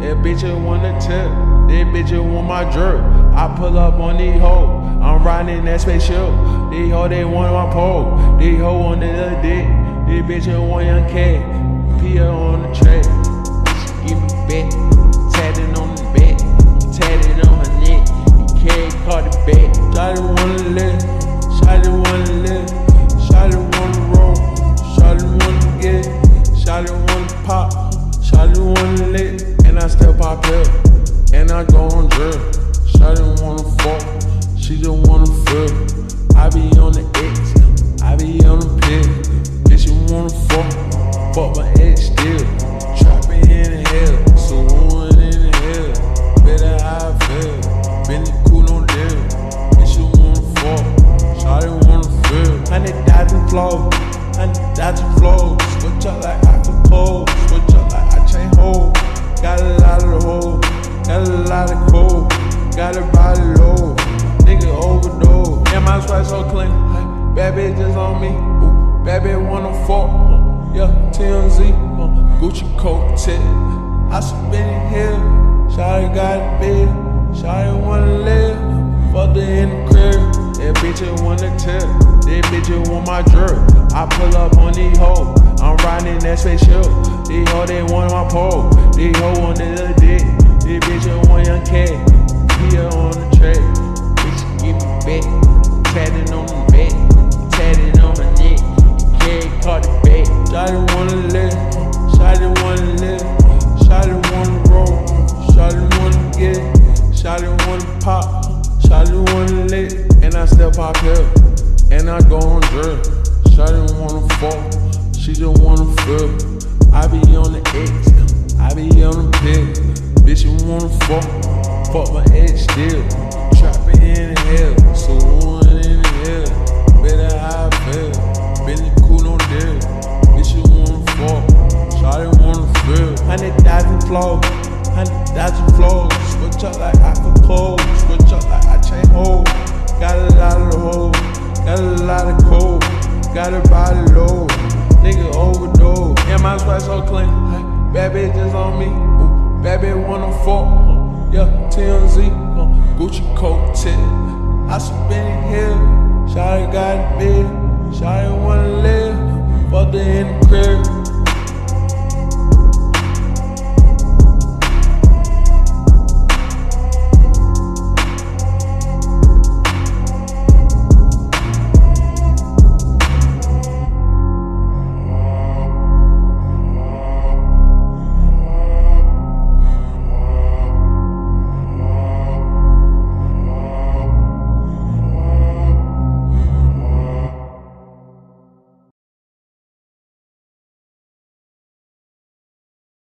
That bitch ain't wanna tip. That bitch ain't want my jerk. I pull up on these hoes. I'm riding that spaceship. These hoes they want my pole. These hoes want the dick. This bitch ain't want young cat. Pia on the track. Give me back. Tatted on the back. Tatted on her neck. He carry caught the back. Shawty wanna live. Shawty wanna live. Shawty wanna roll. Shawty wanna get. Shawty wanna pop. Drill. Shawty wanna fuck. She just wanna feel. I be on the X. I be on the pill. Bitch, you wanna fuck. Fuck my ex still. Trapping in the hell. So on in the hell. Better how I feel. Been the cool, no deal. Bitch, you wanna fuck. Shawty wanna feel. Hundred thousand flows. Bad bitches on me. Ooh, bad bitch wanna fuck. Uh, yeah, TMZ. Uh, Gucci coat tip. I spin it here. Shawty got a bed. Shawty wanna live. Fuck the in the crib. That bitch wanna tip. That bitch want my jerk. I pull up on these hoes. I'm riding that spaceship. These hoes they want my pole. These hoes want the dick. This bitch want young cat. Here on Shawty wanna live. Shawty wanna live. Shawty wanna roll. Shawty wanna get. Shawty wanna pop. Shawty wanna lick. And I still pop here. And I go on drill. Shawty wanna fuck. She just wanna feel. I be on the X. I be on the pill. Bitch, you wanna fuck. Fuck my ex still. Trapping in hell. So flows. Hundred thousand flows. Switch up like I can close. Switch up like I chain hold. Got a lot of hoes. Got a lot of cold. Got a body low. Nigga overdose. And my swag so clean. Bad bitches on me. Ooh, bad bitch wanna. Uh, yeah, TMZ. Uh, Gucci coat tip. I spin it here. Shawty got a bed. Shawty wanna live. Fuck the the